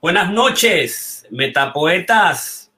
Buenas noches, metapoetas.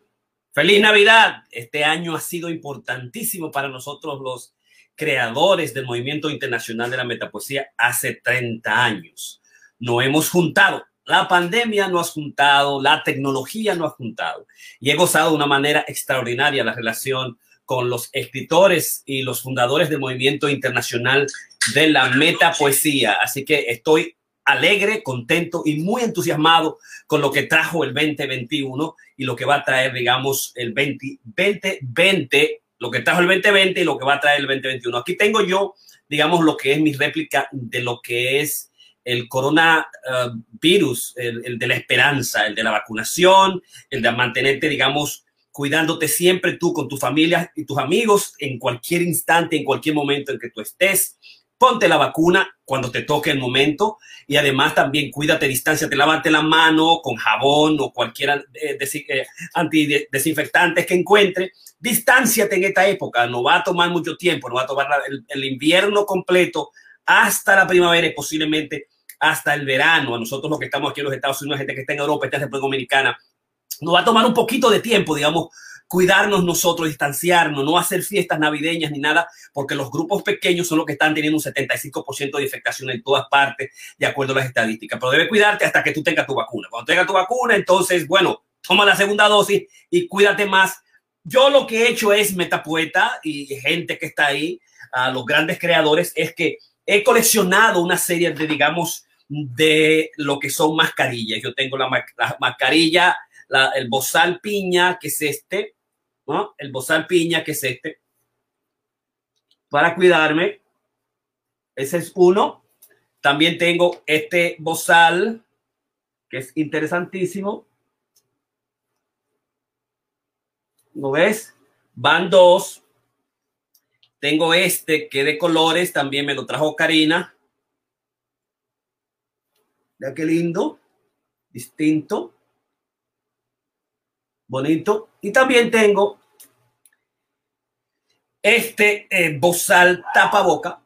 Feliz Navidad. Este año ha sido importantísimo para nosotros los creadores del movimiento internacional de la metapoesía hace 30 años. No hemos juntado. La pandemia no ha juntado, la tecnología no ha juntado. Y he gozado de una manera extraordinaria la relación con los escritores y los fundadores del movimiento internacional de la metapoesía. Así que estoy alegre, contento y muy entusiasmado con lo que trajo el 2021 y lo que va a traer, digamos, el 2020, lo que trajo el 2020 y lo que va a traer el 2021. Aquí tengo yo, digamos, lo que es mi réplica de lo que es el coronavirus, el, el de la esperanza, el de la vacunación, el de mantenerte, digamos, cuidándote siempre tú con tu familia y tus amigos en cualquier instante, en cualquier momento en que tú estés ponte la vacuna cuando te toque el momento y además también cuídate, distancia, te lavate la mano con jabón o cualquier eh, eh, antidesinfectante que encuentre. Distánciate en esta época, no va a tomar mucho tiempo, no va a tomar el, invierno completo hasta la primavera y posiblemente hasta el verano. A nosotros los que estamos aquí en los Estados Unidos, gente que está en Europa, está en República Dominicana, nos va a tomar un poquito de tiempo, digamos, cuidarnos nosotros, distanciarnos, no hacer fiestas navideñas ni nada, porque los grupos pequeños son los que están teniendo un 75% de infectación en todas partes, de acuerdo a las estadísticas. Pero debe cuidarte hasta que tú tengas tu vacuna. Cuando tengas tu vacuna, entonces, bueno, toma la segunda dosis y cuídate más. Yo lo que he hecho es metapoeta y gente que está ahí, a los grandes creadores, es que he coleccionado una serie de, digamos, de lo que son mascarillas. Yo tengo la, mascarilla, el bozal piña, que es este, el bozal piña, que es este, para cuidarme. Ese es uno. También tengo este bozal, que es interesantísimo. ¿No ves? Van dos. Tengo este que de colores, también me lo trajo Karina. Mira qué lindo, distinto, bonito. Y también tengo este eh, bozal tapaboca.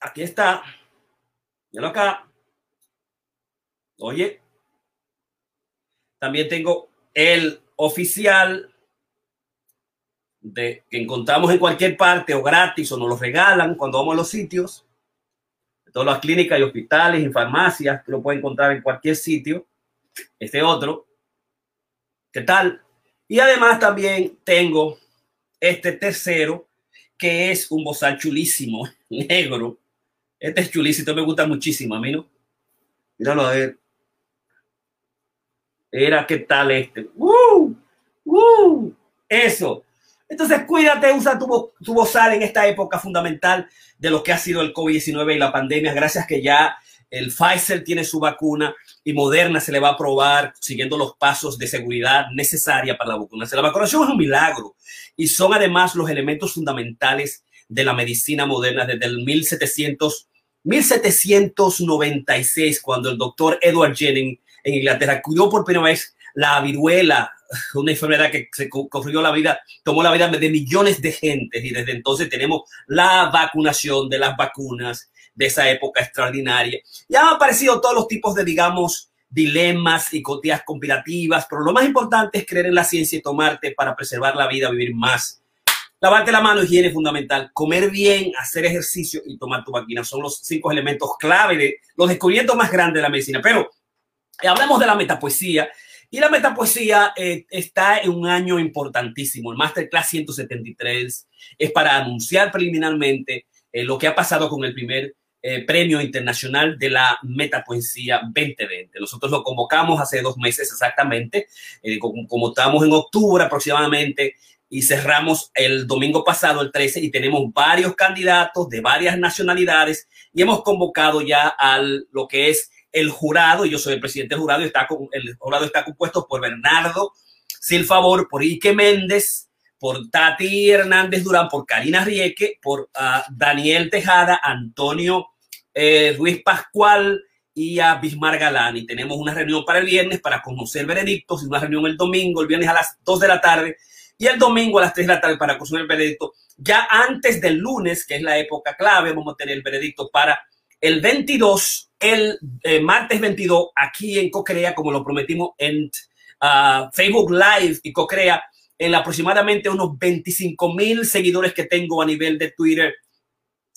Aquí está. Míralo acá. Oye. También tengo el oficial de que encontramos en cualquier parte o gratis o nos lo regalan cuando vamos a los sitios. Todas las clínicas y hospitales y farmacias, que lo pueden encontrar en cualquier sitio. Este otro. ¿Qué tal? Y además también tengo este tercero, que es un bozal chulísimo, negro. Este es chulísimo, me gusta muchísimo a. Míralo a ver. Era, ¿qué tal este? ¡Uh! ¡Uh! Eso. Entonces, cuídate, usa tu, tu bozal en esta época fundamental de lo que ha sido el COVID-19 y la pandemia. Gracias que ya el Pfizer tiene su vacuna y Moderna se le va a probar siguiendo los pasos de seguridad necesaria para la vacuna. La vacunación es un milagro y son además los elementos fundamentales de la medicina moderna desde el 1700, 1796, cuando el doctor Edward Jenning en Inglaterra cuidó por primera vez la viruela, una enfermedad que se construyó la vida, tomó la vida de millones de gentes y desde entonces tenemos la vacunación de las vacunas de esa época extraordinaria. Ya han aparecido todos los tipos de, digamos, dilemas y cotillas conspirativas, pero lo más importante es creer en la ciencia y tomarte para preservar la vida, vivir más. Lavarte la mano, higiene fundamental, comer bien, hacer ejercicio y tomar tu máquina son los cinco elementos clave de los descubrimientos más grandes de la medicina. Pero eh, hablemos de la metapoesía. Y la metapoesía eh, está en un año importantísimo. El Masterclass 173 es para anunciar preliminarmente eh, lo que ha pasado con el primer eh, Premio Internacional de la Metapoesía 2020. Nosotros lo convocamos hace dos meses exactamente, eh, como, estamos en octubre aproximadamente, y cerramos el domingo pasado, el 13, y tenemos varios candidatos de varias nacionalidades y hemos convocado ya a lo que es el jurado, yo soy el presidente jurado, y está el jurado está compuesto por Bernardo Silfavor, por Ike Méndez, por Tati Hernández Durán, por Karina Rieke, por ah, Daniel Tejada, Antonio eh, Pascual y a Bismar Galán. Y tenemos una reunión para el viernes para conocer veredictos y una reunión el domingo, el viernes a las 2 de la tarde y el domingo a las 3 de la tarde para conocer el veredicto. Ya antes del lunes, que es la época clave, vamos a tener el veredicto para el 22 el eh, martes 22 aquí en Cocrea, como lo prometimos en uh, Facebook Live y Cocrea, en aproximadamente unos 25 mil seguidores que tengo a nivel de Twitter,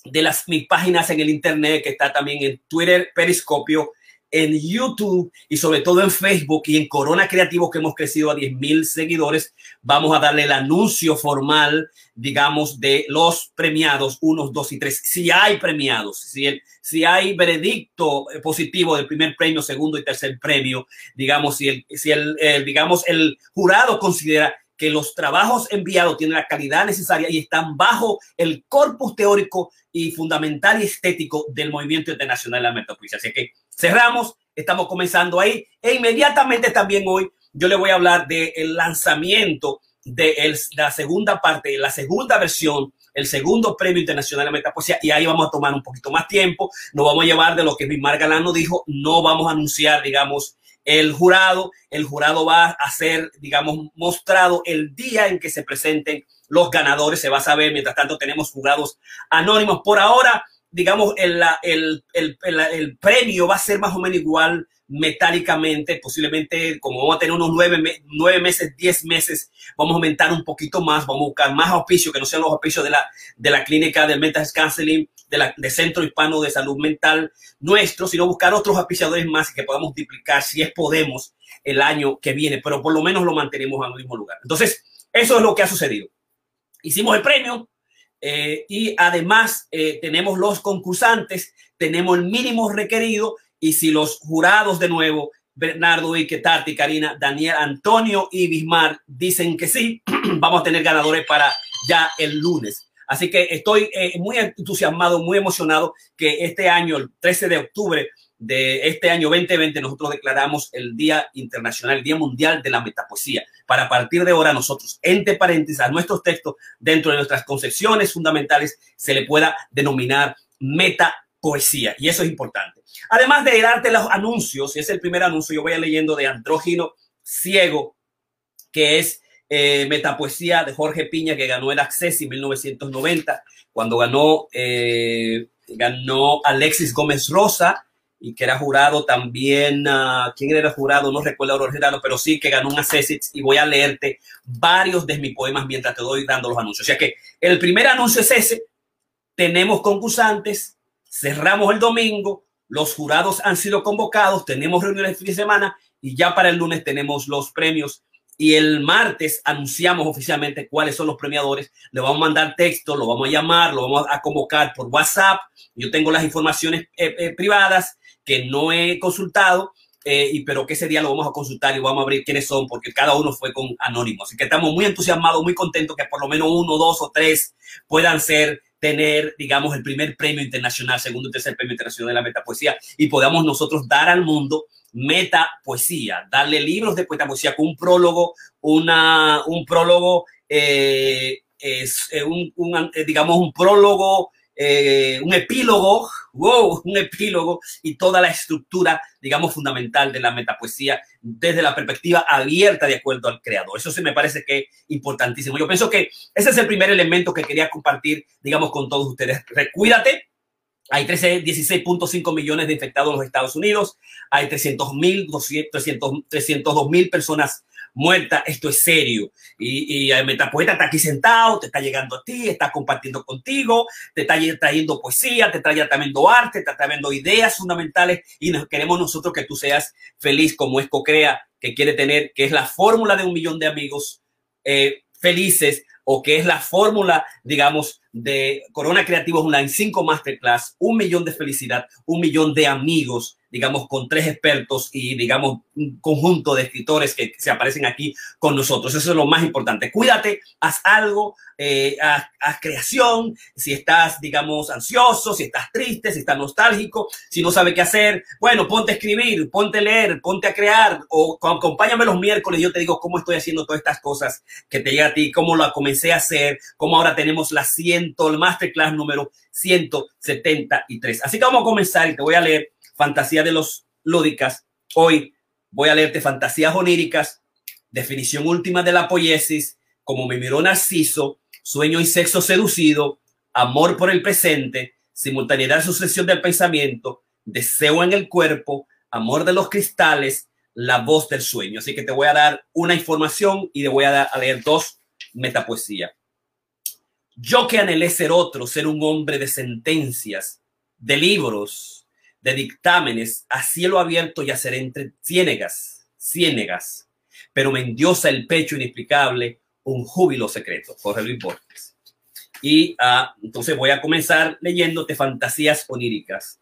de las mis páginas en el internet, que está también en Twitter, Periscopio, en YouTube y sobre todo en Facebook y en Corona Creativo que hemos crecido a 10 mil seguidores, vamos a darle el anuncio formal, digamos, de los premiados unos, dos y tres. Si hay premiados, si, el, si hay veredicto positivo del primer premio, segundo y tercer premio, digamos, si el, si el, digamos, el jurado considera que los trabajos enviados tienen la calidad necesaria y están bajo el corpus teórico y fundamental y estético del movimiento internacional de la metapoesía. Así que cerramos, estamos comenzando ahí e inmediatamente también hoy yo le voy a hablar del lanzamiento de la segunda parte, la segunda versión, el segundo premio internacional de metapoesía y ahí vamos a tomar un poquito más tiempo, nos vamos a llevar de lo que Bismar Galano dijo, no vamos a anunciar, digamos, el jurado, el jurado va a ser, digamos, mostrado el día en que se presenten los ganadores, se va a saber, mientras tanto tenemos jurados anónimos. Por ahora, digamos, el, el, el, el, premio va a ser más o menos igual metálicamente, posiblemente como vamos a tener unos nueve, nueve meses, diez meses, vamos a aumentar un poquito más, vamos a buscar más auspicios que no sean los auspicios de la, de la clínica del Mental Counseling, de Centro Hispano de Salud Mental nuestro, sino buscar otros auspiciadores más que podamos duplicar, si es podemos, el año que viene, pero por lo menos lo mantenemos en el mismo lugar. Entonces, eso es lo que ha sucedido. Hicimos el premio, eh, y además eh, tenemos los concursantes, tenemos el mínimo requerido y si los jurados de nuevo, Bernardo, Ike, Tati, Karina, Daniel, Antonio y Bismar dicen que sí, vamos a tener ganadores para ya el lunes. Así que estoy eh, muy entusiasmado, muy emocionado que este año, el 13 de octubre, de este año 2020 nosotros declaramos el Día Internacional, el Día Mundial de la Metapoesía. Para partir de ahora nosotros, entre paréntesis, a nuestros textos, dentro de nuestras concepciones fundamentales, se le pueda denominar metapoesía. Y eso es importante. Además de darte los anuncios, es el primer anuncio, yo voy leyendo de Andrógino Ciego, que es eh, Metapoesía de Jorge Piña, que ganó el Access en 1990, cuando ganó, eh, ganó Alexis Gómez Rosa, y que era jurado también, uh, ¿quién era jurado? No recuerdo ahora, pero sí que ganó un Assessits y voy a leerte varios de mis poemas mientras te doy dando los anuncios. O sea que el primer anuncio es ese, tenemos concursantes, cerramos el domingo, los jurados han sido convocados, tenemos reuniones de fin de semana y ya para el lunes tenemos los premios y el martes anunciamos oficialmente cuáles son los premiadores. Le vamos a mandar texto, lo vamos a llamar, lo vamos a convocar por WhatsApp. Yo tengo las informaciones eh, eh, privadas que no he consultado, eh, y, pero que ese día lo vamos a consultar y vamos a abrir quiénes son, porque cada uno fue con anónimos. Así que estamos muy entusiasmados, muy contentos que por lo menos uno, dos o tres puedan ser, tener, digamos, el primer premio internacional, segundo y tercer premio internacional de la metapoesía, y podamos nosotros dar al mundo metapoesía, darle libros de poesía con un prólogo, una, un prólogo, eh, es, eh, un, un, digamos, un prólogo eh, un epílogo, wow, un epílogo y toda la estructura, digamos, fundamental de la metapoesía desde la perspectiva abierta de acuerdo al creador. Eso sí me parece que es importantísimo. Yo pienso que ese es el primer elemento que quería compartir, digamos, con todos ustedes. Recuídate, hay 16.5 millones de infectados en los Estados Unidos. Hay 300 mil, 302 mil personas muerta, esto es serio. Y, el metapoeta está aquí sentado, te está llegando a ti, está compartiendo contigo, te está trayendo poesía, te está trayendo arte, te está trayendo ideas fundamentales y nos, queremos nosotros que tú seas feliz como es Cocrea, que quiere tener, que es la fórmula de un millón de amigos eh, felices o que es la fórmula, digamos, de Corona Creativos Online, cinco masterclass, un millón de felicidad, un millón de amigos, digamos, con tres expertos y, digamos, un conjunto de escritores que se aparecen aquí con nosotros. Eso es lo más importante. Cuídate, haz algo, eh, haz, creación. Si estás, digamos, ansioso, si estás triste, si estás nostálgico, si no sabes qué hacer, bueno, ponte a escribir, ponte a leer, ponte a crear o acompáñame los miércoles. Yo te digo cómo estoy haciendo todas estas cosas que te llega a ti, cómo lo comencé a hacer, cómo ahora tenemos la ciento, el masterclass número 173. Así que vamos a comenzar y te voy a leer fantasía de los lúdicas. Hoy voy a leerte fantasías oníricas, definición última de la poiesis, como me miró Narciso, sueño y sexo seducido, amor por el presente, simultaneidad sucesión del pensamiento, deseo en el cuerpo, amor de los cristales, la voz del sueño. Así que te voy a dar una información y te voy a, a leer dos metapoesía. Yo que anhelé ser otro, ser un hombre de sentencias, de libros, de dictámenes, a cielo abierto y hacer entre ciénegas, ciénegas, pero me endiosa el pecho inexplicable un júbilo secreto. Jorge Luis Borges. Y uh, entonces voy a comenzar leyéndote fantasías oníricas.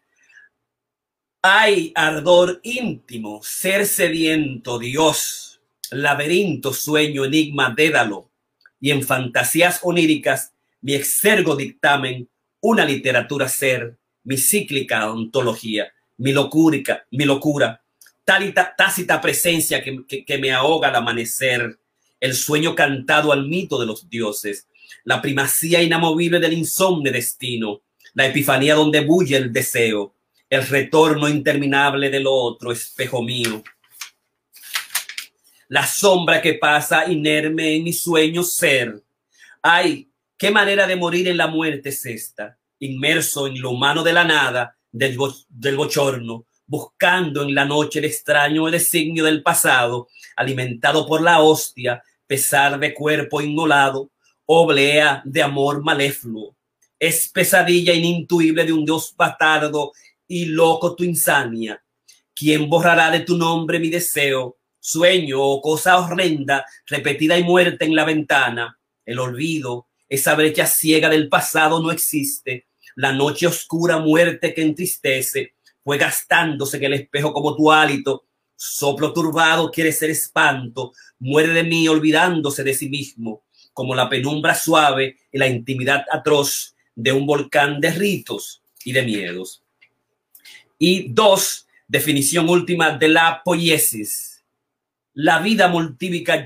Hay ardor íntimo, ser sediento, Dios, laberinto, sueño, enigma, dédalo. Y en fantasías oníricas, mi exergo dictamen, una literatura ser, mi cíclica ontología, mi locura, mi locura, tal tácita presencia que, que, que me ahoga al amanecer, el sueño cantado al mito de los dioses, la primacía inamovible del insomne destino, la epifanía donde bulle el deseo, el retorno interminable del otro, espejo mío. La sombra que pasa inerme en mi sueño ser. Ay, qué manera de morir en la muerte es esta, inmerso en lo humano de la nada, del, bo del bochorno, buscando en la noche el extraño designio del pasado, alimentado por la hostia, pesar de cuerpo inmolado, oblea de amor maléfluo. Es pesadilla inintuible de un dios bastardo y loco tu insania. ¿Quién borrará de tu nombre mi deseo, sueño o cosa horrenda, repetida y muerta en la ventana? El olvido, esa brecha ciega del pasado no existe. La noche oscura muerte que entristece fue gastándose en el espejo como tu hálito. Soplo turbado quiere ser espanto, muere de mí olvidándose de sí mismo, como la penumbra suave y la intimidad atroz de un volcán de ritos y de miedos. Y dos, definición última de la poiesis. La vida multívoca,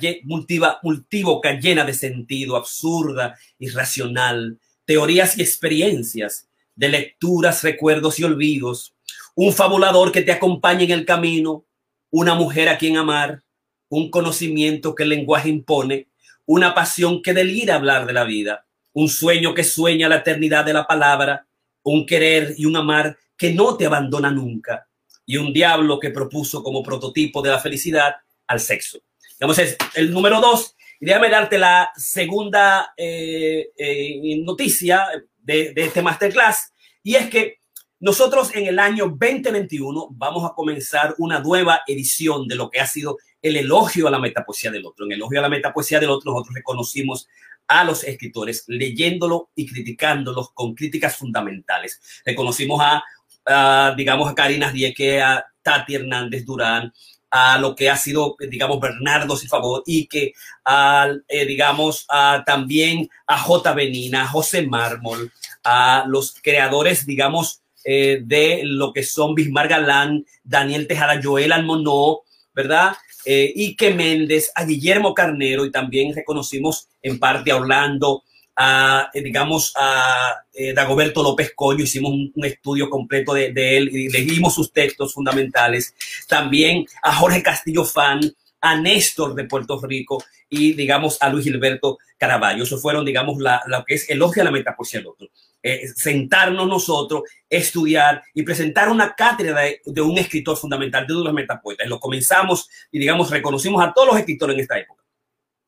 llena de sentido, absurda, irracional, teorías y experiencias, de lecturas, recuerdos y olvidos, un fabulador que te acompañe en el camino, una mujer a quien amar, un conocimiento que el lenguaje impone, una pasión que delira hablar de la vida, un sueño que sueña la eternidad de la palabra, un querer y un amar que no te abandona nunca. Y un diablo que propuso como prototipo de la felicidad al sexo. Digamos, es el número dos. Y déjame darte la segunda eh, eh, noticia de, de este masterclass y es que nosotros en el año 2021 vamos a comenzar una nueva edición de lo que ha sido el elogio a la metapoesía del otro. En el elogio a la metapoesía del otro nosotros reconocimos a los escritores leyéndolo y criticándolos con críticas fundamentales. Reconocimos a uh, digamos, a Karina Dieque, a Tati Hernández Durán, a lo que ha sido, digamos, Bernardo Sifavor y que, a, eh, digamos, a, también a J. Benina, a José Mármol, a los creadores, digamos, eh, de lo que son Bismar Galán, Daniel Tejada, Joel Almonó, ¿verdad? Eh, Ike Méndez, a Guillermo Carnero y también reconocimos en parte a Orlando a, eh, digamos, a eh, Dagoberto López Coño, hicimos un, estudio completo de, de, él y leímos sus textos fundamentales. También a Jorge Castillo Fan, a Néstor de Puerto Rico y, digamos, a Luis Gilberto Caraballo. Eso fueron, digamos, la, lo que es elogio a la metapoesía del otro. Eh, sentarnos nosotros, estudiar y presentar una cátedra de, de un escritor fundamental de los metapoetas. Lo comenzamos y, digamos, reconocimos a todos los escritores en esta época.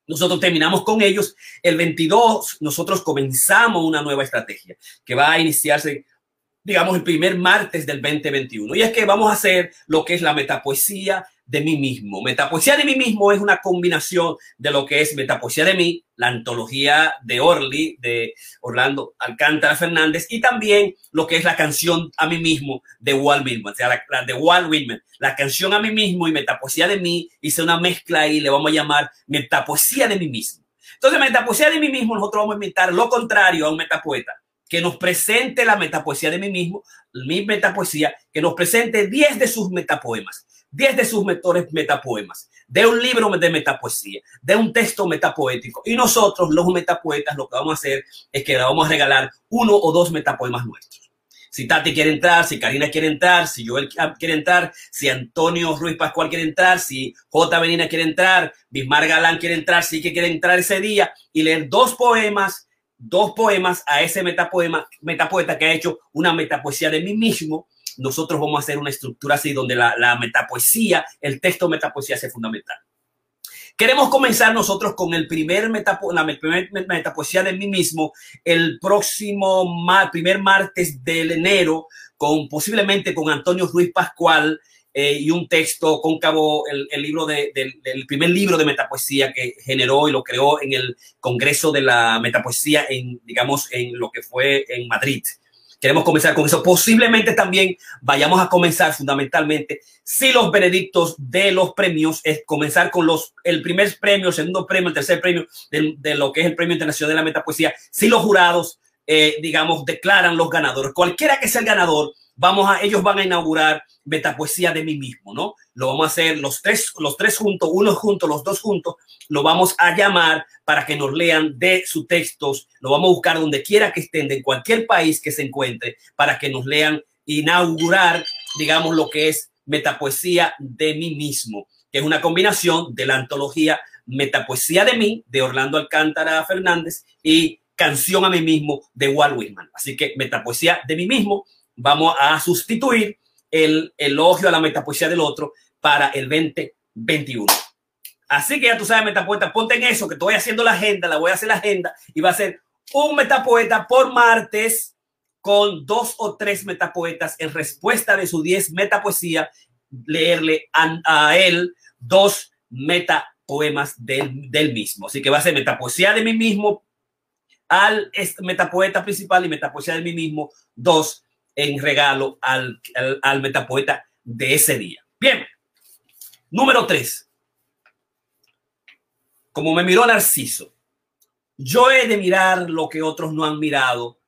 Nosotros terminamos con ellos. El 22, nosotros comenzamos una nueva estrategia que va a iniciarse, digamos, el primer martes del 2021. Y es que vamos a hacer lo que es la metapoesía de mí mismo. Metapoesía de mí mismo es una combinación de lo que es Metapoesía de mí, la antología de Orly, de Orlando Alcántara Fernández, y también lo que es la canción a mí mismo de Walt Whitman, o sea, la, de Walt Whitman, la canción a mí mismo y Metapoesía de mí, hice una mezcla ahí, le vamos a llamar Metapoesía de mí mismo. Entonces, Metapoesía de mí mismo, nosotros vamos a inventar lo contrario a un metapoeta que nos presente la metapoesía de mí mismo, mi metapoesía, que nos presente 10 de sus metapoemas. 10 de sus mentores metapoemas, de un libro de metapoesía, de un texto metapoético. Y nosotros, los metapoetas, lo que vamos a hacer es que le vamos a regalar uno o dos metapoemas nuestros. Si Tati quiere entrar, si Karina quiere entrar, si Joel quiere entrar, si Antonio Ruiz Pascual quiere entrar, si J. Benina quiere entrar, Bismar Galán quiere entrar, sí que quiere entrar ese día y leer dos poemas, dos poemas a ese metapoema, metapoeta que ha hecho una metapoesía de mí mismo nosotros vamos a hacer una estructura así donde la, la metapoesía, el texto metapoesía sea fundamental. Queremos comenzar nosotros con el primer metapo la primer metapoesía de mí mismo el próximo primer martes del enero, con posiblemente con Antonio Ruiz Pascual eh, y un texto cóncavo, el, el libro de, del, del, primer libro de metapoesía que generó y lo creó en el Congreso de la Metapoesía en, digamos, en lo que fue en Madrid. Queremos comenzar con eso. Posiblemente también vayamos a comenzar fundamentalmente, si los veredictos de los premios es comenzar con los, el primer premio, el segundo premio, el tercer premio de, lo que es el Premio Internacional de la Metapoesía, si los jurados, eh, digamos, declaran los ganadores. Cualquiera que sea el ganador, vamos a, ellos van a inaugurar metapoesía de mí mismo, ¿no? Lo vamos a hacer los tres, los tres juntos, uno juntos, los dos juntos, lo vamos a llamar para que nos lean de sus textos, lo vamos a buscar donde quiera que estén, de cualquier país que se encuentre, para que nos lean, inaugurar, digamos, lo que es metapoesía de mí mismo, que es una combinación de la antología Metapoesía de mí, de Orlando Alcántara Fernández, y Canción a mí mismo, de Walt Whitman. Así que Metapoesía de mí mismo, vamos a sustituir el elogio a la metapoesía del otro para el 2021. Así que ya tú sabes, metapoeta, ponte en eso, que estoy haciendo la agenda, la voy a hacer la agenda y va a ser un metapoeta por martes con dos o tres metapoetas en respuesta de su 10 metapoesía, leerle a, él dos metapoemas del, del mismo. Así que va a ser metapoesía de mí mismo al metapoeta principal y metapoesía de mí mismo, dos en regalo al, al, al metapoeta de ese día. Bien, número tres. Como me miró Narciso, yo he de mirar lo que otros no han mirado,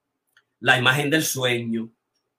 la imagen del sueño,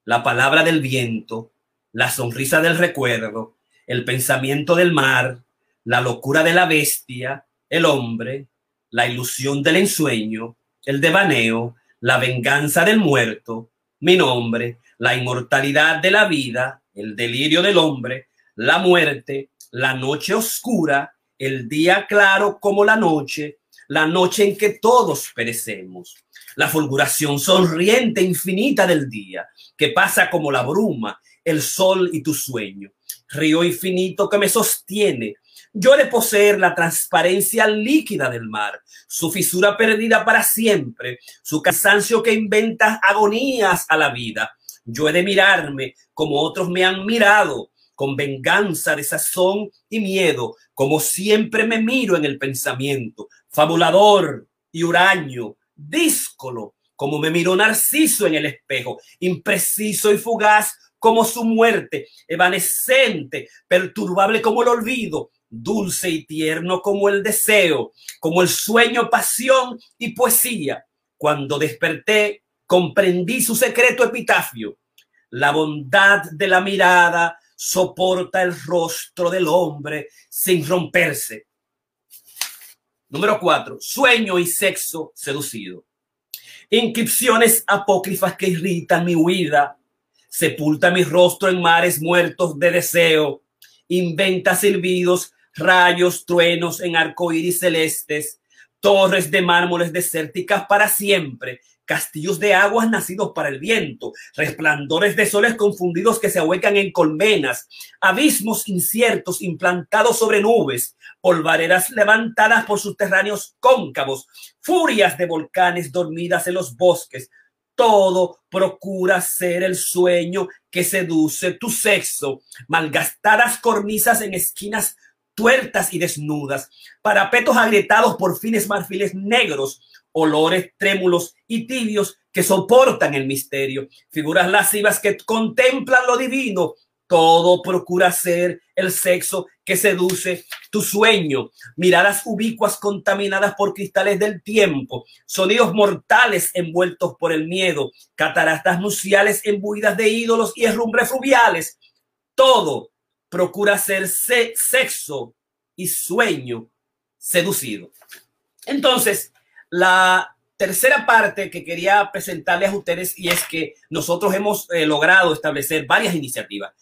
la palabra del viento, la sonrisa del recuerdo, el pensamiento del mar, la locura de la bestia, el hombre, la ilusión del ensueño, el devaneo, la venganza del muerto, mi nombre, la inmortalidad de la vida, el delirio del hombre, la muerte, la noche oscura, el día claro como la noche, la noche en que todos perecemos, la fulguración sonriente infinita del día, que pasa como la bruma, el sol y tu sueño, río infinito que me sostiene. Yo de poseer la transparencia líquida del mar, su fisura perdida para siempre, su cansancio que inventa agonías a la vida. Yo he de mirarme como otros me han mirado, con venganza, desazón y miedo, como siempre me miro en el pensamiento, fabulador y huraño, díscolo, como me miró Narciso en el espejo, impreciso y fugaz como su muerte, evanescente, perturbable como el olvido, dulce y tierno como el deseo, como el sueño, pasión y poesía. Cuando desperté, comprendí su secreto epitafio. La bondad de la mirada soporta el rostro del hombre sin romperse. Número cuatro, sueño y sexo seducido. Inscripciones apócrifas que irritan mi huida. Sepulta mi rostro en mares muertos de deseo. Inventa silbidos rayos, truenos en arcoíris celestes, torres de mármoles desérticas para siempre, castillos de aguas nacidos para el viento, resplandores de soles confundidos que se ahuecan en colmenas, abismos inciertos implantados sobre nubes, polvareras levantadas por subterráneos cóncavos, furias de volcanes dormidas en los bosques. Todo procura ser el sueño que seduce tu sexo, malgastadas cornisas en esquinas tuertas y desnudas, parapetos agrietados por fines marfiles negros, olores trémulos y tibios que soportan el misterio, figuras lascivas que contemplan lo divino. Todo procura ser el sexo que seduce tu sueño, miradas ubicuas contaminadas por cristales del tiempo, sonidos mortales envueltos por el miedo, cataratas nuciales embuidas de ídolos y herrumbres fluviales. Todo procura ser sexo y sueño seducido. Entonces, la tercera parte que quería presentarles a ustedes y es que nosotros hemos eh, logrado establecer varias iniciativas.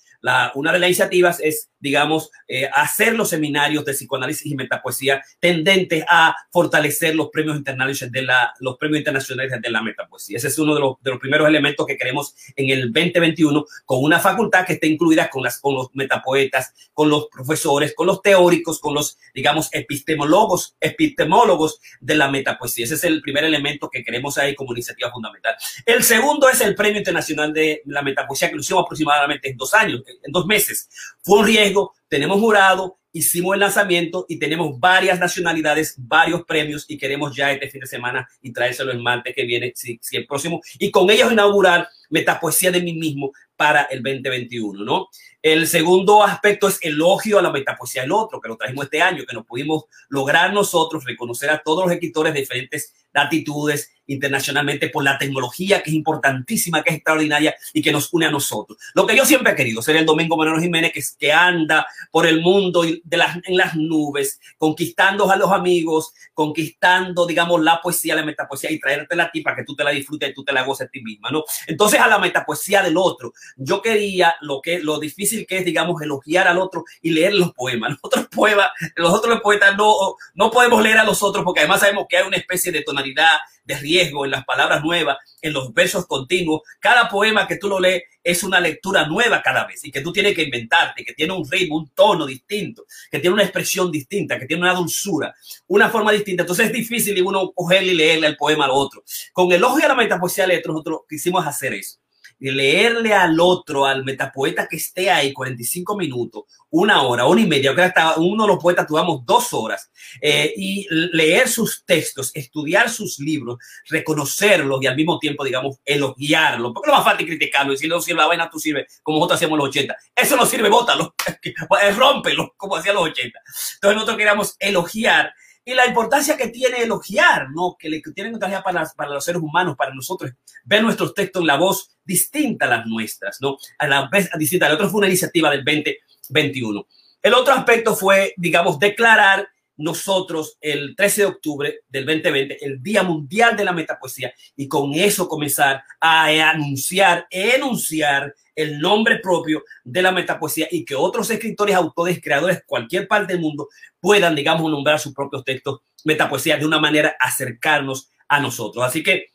Una de las iniciativas es, digamos, eh, hacer los seminarios de psicoanálisis y metapoesía tendentes a fortalecer los premios internacionales de la, los premios internacionales de la metapoesía. Ese es uno de los, de los primeros elementos que queremos en el 2021 con una facultad que esté incluida con, las, con los metapoetas, con los profesores, con los teóricos, con los, digamos, epistemólogos, epistemólogos de la metapoesía. Ese es el primer elemento que queremos ahí como iniciativa fundamental. El segundo es el Premio Internacional de la Metapoesía que lo hicimos aproximadamente en dos años, en dos meses. Fue un riesgo, tenemos jurado, hicimos el lanzamiento y tenemos varias nacionalidades, varios premios y queremos ya este fin de semana y traérselo el martes que viene, si, si el próximo, y con ellos inaugurar Metapoesía de mí mismo para el 2021, ¿no? El segundo aspecto es elogio a la metapoesía del otro, que lo trajimos este año, que nos pudimos lograr nosotros reconocer a todos los escritores de diferentes latitudes internacionalmente por la tecnología que es importantísima, que es extraordinaria y que nos une a nosotros. Lo que yo siempre he querido, ser el Domingo Moreno Jiménez, que, que anda por el mundo de las, en las nubes, conquistando a los amigos, conquistando, digamos, la poesía, la metapoesía y traértela a ti para que tú te la disfrutes y tú te la goces a ti misma, ¿no? Entonces, a la metapoesía del otro, yo quería lo que lo difícil que es, digamos, elogiar al otro y leer los poemas. Los otros poemas, los otros poetas no, no podemos leer a los otros porque además sabemos que hay una especie de tonalidad de riesgo en las palabras nuevas, en los versos continuos. Cada poema que tú lo lees es una lectura nueva cada vez y que tú tienes que inventarte, que tiene un ritmo, un tono distinto, que tiene una expresión distinta, que tiene una dulzura, una forma distinta. Entonces es difícil uno cogerle y leerle el poema al otro. Con el y a la metapoesía de nosotros quisimos hacer eso leerle al otro, al metapoeta que esté ahí 45 minutos, una hora, una y media, que hasta uno de los poetas tuvimos dos horas, eh, y leer sus textos, estudiar sus libros, reconocerlos y al mismo tiempo, digamos, elogiarlos, porque no más fácil criticarlo y si no sirve la vaina, tú sirve, como nosotros hacíamos en los 80. Eso no sirve, bótalo, rómpelo, como hacían los 80. Entonces nosotros queríamos elogiar y la importancia que tiene elogiar, ¿no? Que le que tienen para, para los seres humanos, para nosotros, ver nuestros textos en la voz distinta a las nuestras, ¿no? A la vez distinta. El otro fue una iniciativa del 2021. El otro aspecto fue, digamos, declarar nosotros el 13 de octubre del 2020, el Día Mundial de la Metapoesía, y con eso comenzar a anunciar, enunciar el nombre propio de la metapoesía y que otros escritores, autores, creadores, cualquier parte del mundo puedan, digamos, nombrar sus propios textos metapoesía de una manera acercarnos a nosotros. Así que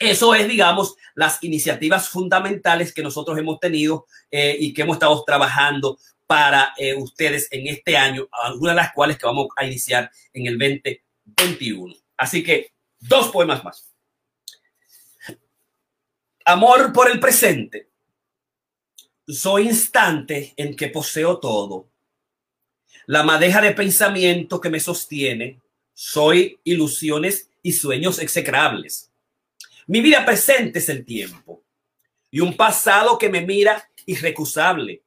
eso es, digamos, las iniciativas fundamentales que nosotros hemos tenido eh, y que hemos estado trabajando para eh, ustedes en este año, algunas de las cuales que vamos a iniciar en el 2021. Así que dos poemas más. Amor por el presente soy instante en que poseo todo. La madeja de pensamiento que me sostiene, soy ilusiones y sueños execrables. Mi vida presente es el tiempo y un pasado que me mira irrecusable.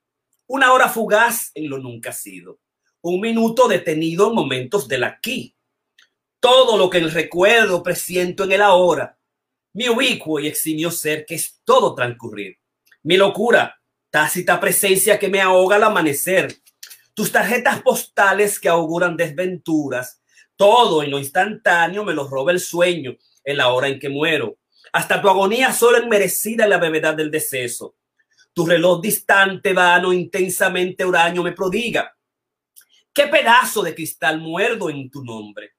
Una hora fugaz en lo nunca sido. Un minuto detenido en momentos del aquí. Todo lo que el recuerdo presiento en el ahora. Mi ubicuo y eximio ser que es todo transcurrir. Mi locura tácita presencia que me ahoga al amanecer, tus tarjetas postales que auguran desventuras, todo en lo instantáneo me lo roba el sueño en la hora en que muero, hasta tu agonía solo enmerecida en la brevedad del deceso. Tu reloj distante, vano, intensamente huraño me prodiga. ¿Qué pedazo de cristal muerdo en tu nombre?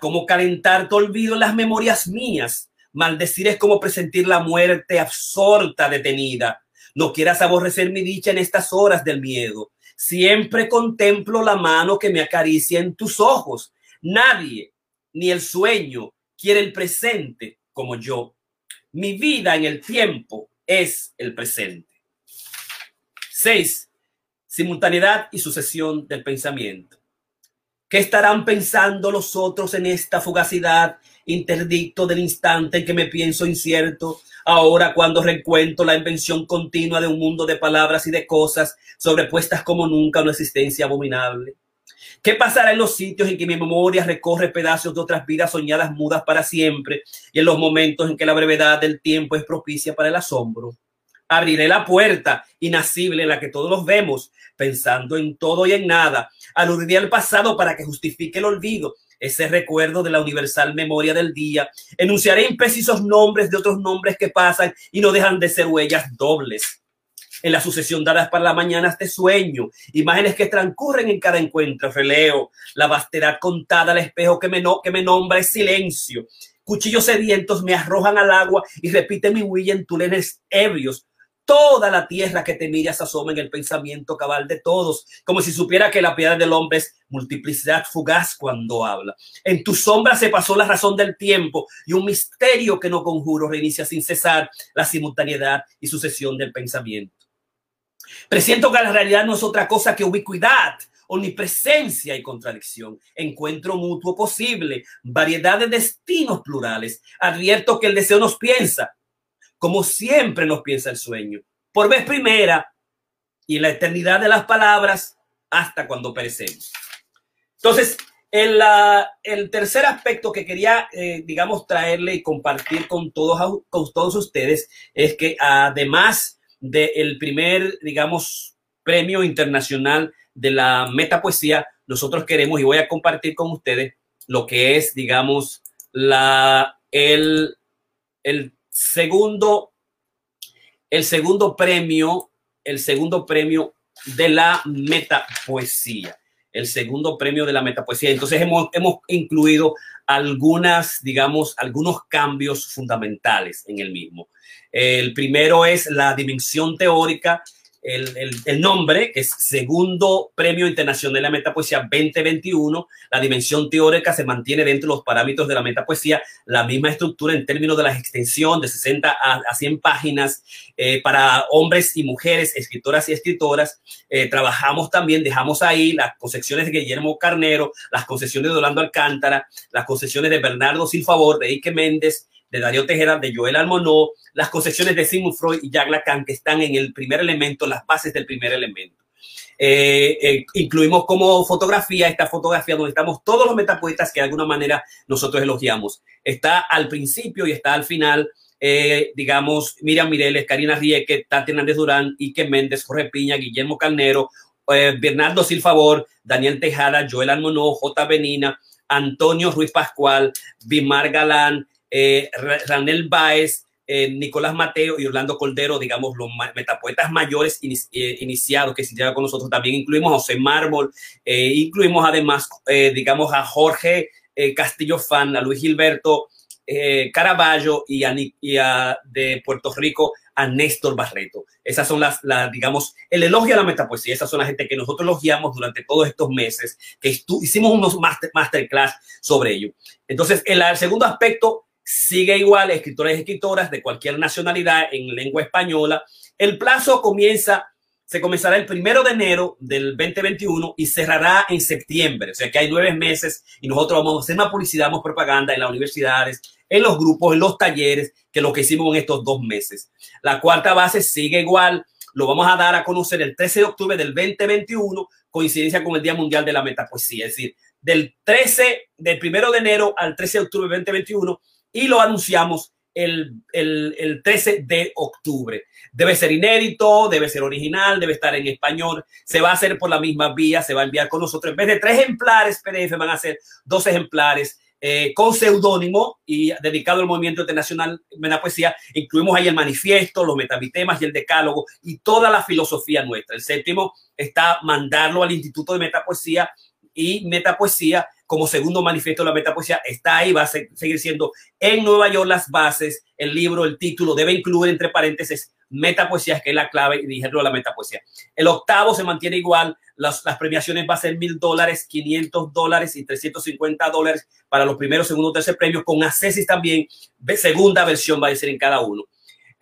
Como calentar tu olvido en las memorias mías. Maldecir es como presentir la muerte absorta, detenida no quieras aborrecer mi dicha en estas horas del miedo. Siempre contemplo la mano que me acaricia en tus ojos. Nadie, ni el sueño, quiere el presente como yo. Mi vida en el tiempo es el presente. Seis, simultaneidad y sucesión del pensamiento. ¿Qué estarán pensando los otros en esta fugacidad, interdicto del instante en que me pienso incierto? Ahora cuando recuento la invención continua de un mundo de palabras y de cosas sobrepuestas como nunca a una existencia abominable. ¿Qué pasará en los sitios en que mi memoria recorre pedazos de otras vidas soñadas mudas para siempre y en los momentos en que la brevedad del tiempo es propicia para el asombro? Abriré la puerta inacible en la que todos los vemos, pensando en todo y en nada. Aludiré al pasado para que justifique el olvido ese recuerdo de la universal memoria del día. Enunciaré imprecisos nombres de otros nombres que pasan y no dejan de ser huellas dobles. en la sucesión dadas para la mañana este sueño, imágenes que transcurren en cada encuentro, releo, la vastedad contada al espejo que me, no, que me nombra es silencio, cuchillos sedientos me arrojan al agua y repiten mi huella en túneles ebrios, toda la tierra que te mira se asoma en el pensamiento cabal de todos, como si supiera que la piedad del hombre es multiplicidad fugaz cuando habla. En tu sombra se pasó la razón del tiempo y un misterio que no conjuro reinicia sin cesar la simultaneidad y sucesión del pensamiento. Presiento que la realidad no es otra cosa que ubicuidad, omnipresencia y contradicción, encuentro mutuo posible, variedad de destinos plurales. Advierto que el deseo nos piensa, como siempre nos piensa el sueño, por vez primera y la eternidad de las palabras hasta cuando perecemos. Entonces, el, tercer aspecto que quería, eh, digamos, traerle y compartir con todos, con todos ustedes es que además del primer, digamos, premio internacional de la metapoesía, nosotros queremos y voy a compartir con ustedes lo que es, digamos, la, el, el segundo, el segundo premio, el segundo premio de la metapoesía, el segundo premio de la metapoesía. Entonces hemos, hemos incluido algunas, digamos, algunos cambios fundamentales en el mismo. El primero es la dimensión teórica el, nombre, que es Segundo Premio Internacional de la Metapoesía 2021. La dimensión teórica se mantiene dentro de los parámetros de la metapoesía, la misma estructura en términos de la extensión de 60 a, 100 páginas eh, para hombres y mujeres, escritoras y escritoras. Eh, trabajamos también, dejamos ahí las concepciones de Guillermo Carnero, las concesiones de Orlando Alcántara, las concesiones de Bernardo Silfavor, de Ike Méndez, de Darío Tejera, de Joel Almonó, las concepciones de Sigmund Freud y Jacques Lacan, que están en el primer elemento, las bases del primer elemento. Eh, eh, incluimos como fotografía esta fotografía donde estamos todos los metapoetas que de alguna manera nosotros elogiamos. Está al principio y está al final, eh, digamos, Miriam Mireles, Karina Rieke, Tati Hernández Durán, Ike Méndez, Jorge Piña, Guillermo Calnero, Bernardo Silfavor, Daniel Tejada, Joel Almonó, J. Benina, Antonio Ruiz Pascual, Bimar Galán, Ranel Baez, eh, Nicolás Mateo y Orlando Coldero, digamos, los metapoetas mayores eh, iniciados que se llevan con nosotros. También incluimos a José Mármol, eh, incluimos además, digamos, a Jorge Castillo Fan, a Luis Gilberto Caraballo y a, de Puerto Rico a Néstor Barreto. Esas son las, digamos, el elogio a la metapoesía. Esas son las gente que nosotros elogiamos durante todos estos meses, que hicimos unos master, masterclass sobre ello. Entonces, el segundo aspecto sigue igual, escritores y escritoras de cualquier nacionalidad en lengua española. El plazo comienza, se comenzará el primero de enero del 2021 y cerrará en septiembre. O sea que hay nueve meses y nosotros vamos a hacer más publicidad, más propaganda en las universidades, en los grupos, en los talleres, que lo que hicimos en estos dos meses. La cuarta base sigue igual. Lo vamos a dar a conocer el 13 de octubre del 2021, coincidencia con el Día Mundial de la Metapoesía. Es decir, del 13, del primero de enero al 13 de octubre del 2021 y lo anunciamos el, el, 13 de octubre. Debe ser inédito, debe ser original, debe estar en español. Se va a hacer por la misma vía, se va a enviar con nosotros. En vez de tres ejemplares PDF, van a ser dos ejemplares eh, con seudónimo y dedicado al movimiento internacional de la poesía. Incluimos ahí el manifiesto, los metabitemas y el decálogo y toda la filosofía nuestra. El séptimo está mandarlo al Instituto de Metapoesía y Metapoesía como segundo manifiesto de la metapoesía está ahí, va a seguir siendo en Nueva York las bases, el libro, el título, debe incluir entre paréntesis metapoesía, que es la clave y dijeron la metapoesía. El octavo se mantiene igual, las, premiaciones va a ser mil dólares, 500 dólares y 350 dólares para los primeros, segundos, tercer premios, con accesis también, segunda versión va a ser en cada uno.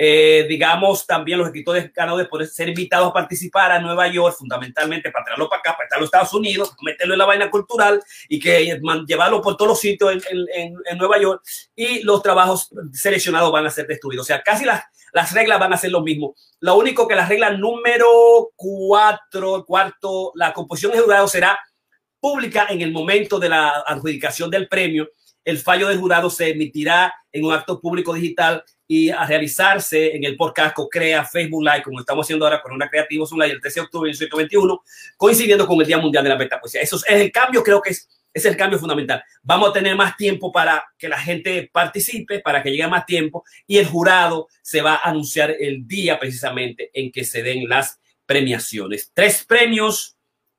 Eh, digamos, también los escritores ganadores pueden ser invitados a participar a Nueva York, fundamentalmente para traerlo para acá, para estar en los Estados Unidos, meterlo en la vaina cultural y que llevarlo por todos los sitios en, Nueva York y los trabajos seleccionados van a ser destruidos. O sea, casi las, las reglas van a ser lo mismo. Lo único que la regla número cuatro, cuarto, la composición de jurado será pública en el momento de la adjudicación del premio. El fallo del jurado se emitirá en un acto público digital y a realizarse en el podcast Crea Facebook Live, como estamos haciendo ahora con una Creativos Online el 13 de octubre del 121, coincidiendo con el Día Mundial de la Metapoesía. Eso es el cambio, creo que es es el cambio fundamental. Vamos a tener más tiempo para que la gente participe, para que llegue más tiempo y el jurado se va a anunciar el día precisamente en que se den las premiaciones. Tres premios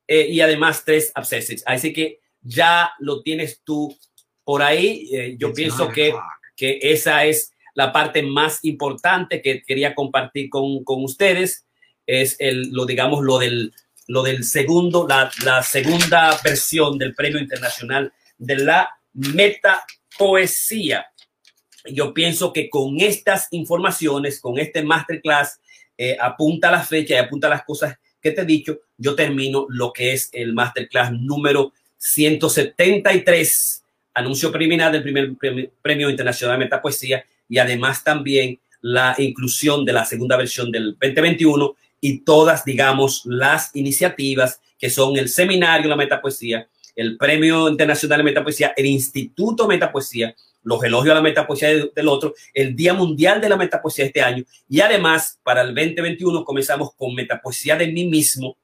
eh, y además tres abscesos. Así que ya lo tienes tú por ahí. Eh, yo pienso que, que esa es la parte más importante que quería compartir con, con ustedes. Es el, lo digamos, lo del lo del segundo, la, la segunda versión del Premio Internacional de la Metapoesía. Yo pienso que con estas informaciones, con este masterclass, eh, apunta la fecha y apunta las cosas que te he dicho, yo termino lo que es el masterclass número 173, anuncio preliminar del primer premio, Internacional de Metapoesía y además también la inclusión de la segunda versión del 2021 y todas, digamos, las iniciativas que son el Seminario la Metapoesía, el Premio Internacional de Metapoesía, el Instituto Metapoesía, los elogios a la metapoesía del otro, el Día Mundial de la Metapoesía este año. Y además para el 2021 comenzamos con Metapoesía de mí mismo,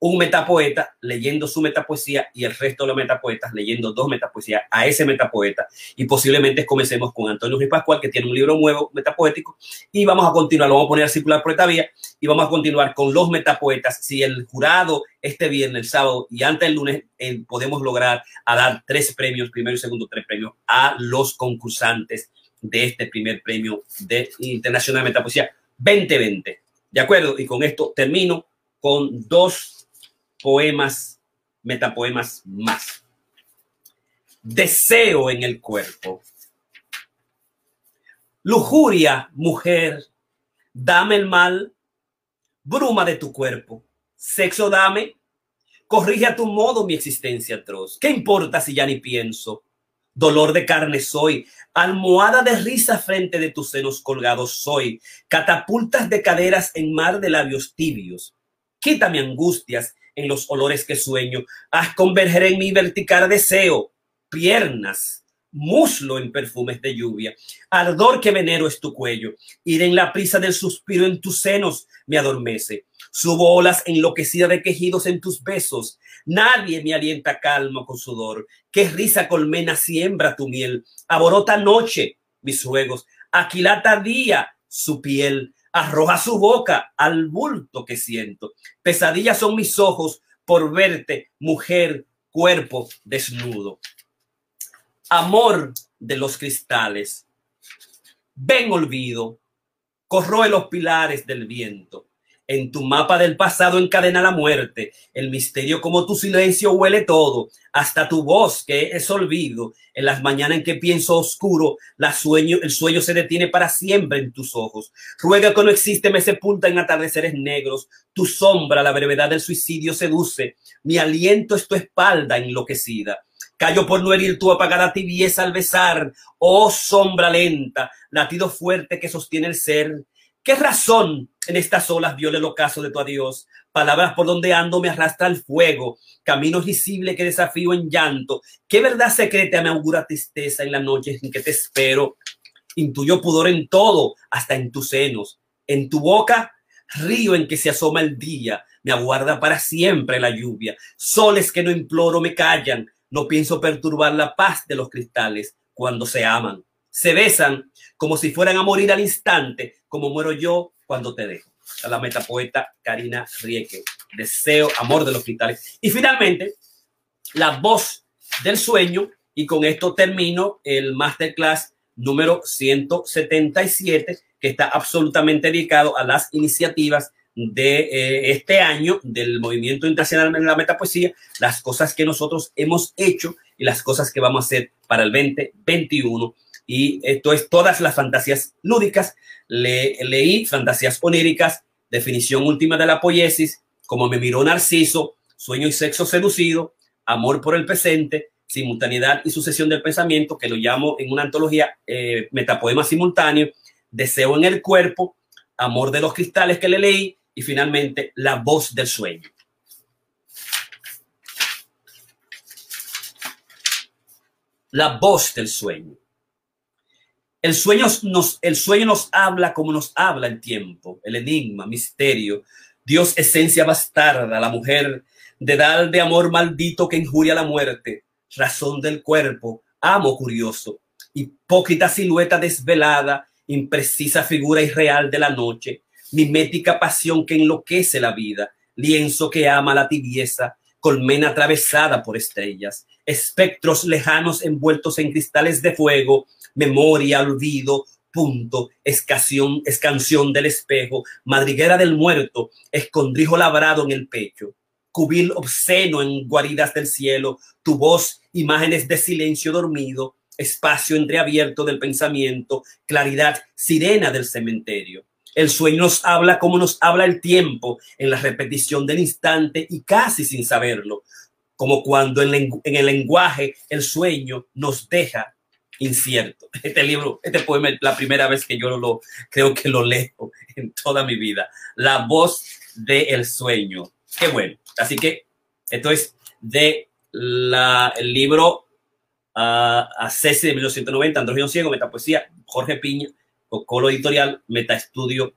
un metapoeta leyendo su metapoesía y el resto de los metapoetas leyendo dos metapoesías a ese metapoeta. Y posiblemente comencemos con Antonio Ruiz Pascual, que tiene un libro nuevo metapoético, y vamos a continuar, lo vamos a poner a circular por esta vía, y vamos a continuar con los metapoetas. Si el jurado este viernes, el sábado y antes del lunes eh, podemos lograr a dar tres premios, primero y segundo, tres premios a los concursantes de este primer premio de Internacional Metapoesía 2020. ¿De acuerdo? Y con esto termino con dos poemas, metapoemas más. Deseo en el cuerpo. Lujuria, mujer, dame el mal, bruma de tu cuerpo. Sexo dame, corrige a tu modo mi existencia atroz. ¿Qué importa si ya ni pienso? Dolor de carne soy, almohada de risa frente de tus senos colgados soy, catapultas de caderas en mar de labios tibios. Quítame angustias en los olores que sueño. Haz converger en mi vertical deseo, piernas, muslo en perfumes de lluvia. Ardor que venero es tu cuello. Ir en la prisa del suspiro en tus senos me adormece. Subo olas enloquecida de quejidos en tus besos. Nadie me alienta calma con sudor. Qué risa colmena siembra tu miel. Aborota noche mis juegos. Aquilata día su piel arroja su boca al bulto que siento. Pesadillas son mis ojos por verte, mujer, cuerpo desnudo. Amor de los cristales. Ven olvido, corroe los pilares del viento. En tu mapa del pasado encadena la muerte. El misterio como tu silencio huele todo, hasta tu voz que es olvido. En las mañanas en que pienso oscuro, la sueño, el sueño se detiene para siempre en tus ojos. Ruega que no existe, me sepulta en atardeceres negros. Tu sombra, la brevedad del suicidio seduce. Mi aliento es tu espalda enloquecida. Callo por no herir tu apagada tibieza al besar. Oh sombra lenta, latido fuerte que sostiene el ser. ¿Qué razón en estas olas viola el ocaso de tu adiós? Palabras por donde ando me arrastra el fuego, caminos visibles que desafío en llanto. ¿Qué verdad secreta me augura tristeza en las noches en que te espero? Intuyo pudor en todo, hasta en tus senos. En tu boca, río en que se asoma el día. Me aguarda para siempre la lluvia. Soles que no imploro me callan. No pienso perturbar la paz de los cristales cuando se aman se besan como si fueran a morir al instante, como muero yo cuando te dejo. A la metapoeta Karina Rieke. Deseo, amor de los cristales. Y finalmente, la voz del sueño. Y con esto termino el masterclass número 177, que está absolutamente dedicado a las iniciativas de eh, este año del Movimiento Internacional de la Metapoesía, las cosas que nosotros hemos hecho y las cosas que vamos a hacer para el 2021 y esto es todas las fantasías lúdicas. Le, leí fantasías oníricas, definición última de la poiesis, como me miró Narciso, sueño y sexo seducido, amor por el presente, simultaneidad y sucesión del pensamiento, que lo llamo en una antología eh, metapoema simultáneo, deseo en el cuerpo, amor de los cristales que le leí y finalmente la voz del sueño. La voz del sueño. El sueño, nos, el sueño nos habla como nos habla el tiempo, el enigma, misterio, Dios esencia bastarda, la mujer, dedal de amor maldito que injuria la muerte, razón del cuerpo, amo curioso, hipócrita silueta desvelada, imprecisa figura irreal de la noche, mimética pasión que enloquece la vida, lienzo que ama la tibieza, colmena atravesada por estrellas, espectros lejanos envueltos en cristales de fuego, memoria, olvido, punto, escanción, escanción del espejo, madriguera del muerto, escondrijo labrado en el pecho, cubil obsceno en guaridas del cielo, tu voz, imágenes de silencio dormido, espacio entreabierto del pensamiento, claridad, sirena del cementerio. El sueño nos habla como nos habla el tiempo en la repetición del instante y casi sin saberlo, como cuando en, el lenguaje el sueño nos deja incierto. Este libro, este poema es la primera vez que yo lo creo que lo leo en toda mi vida. La voz del sueño. Qué bueno. Así que esto es de la, el libro uh, a Ceci de 1990, Andrógeno Ciego, Metapoesía, Jorge Piña, Colo Editorial, Metaestudio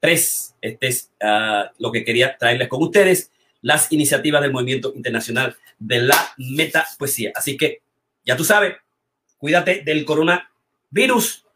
3. Este es uh, lo que quería traerles con ustedes, las iniciativas del Movimiento Internacional de la Metapoesía. Así que ya tú sabes, cuídate del coronavirus.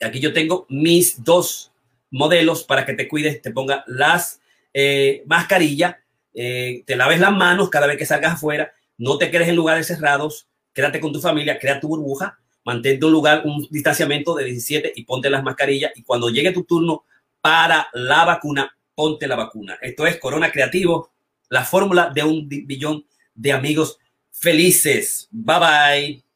Aquí yo tengo mis dos modelos para que te cuides, te ponga las eh, mascarillas, eh, te laves las manos cada vez que salgas afuera, no te quedes en lugares cerrados, quédate con tu familia, crea tu burbuja, mantén un lugar, un distanciamiento de 17 y ponte las mascarillas y cuando llegue tu turno para la vacuna, ponte la vacuna. Esto es Corona Creativo, la fórmula de un billón de amigos felices. Bye bye.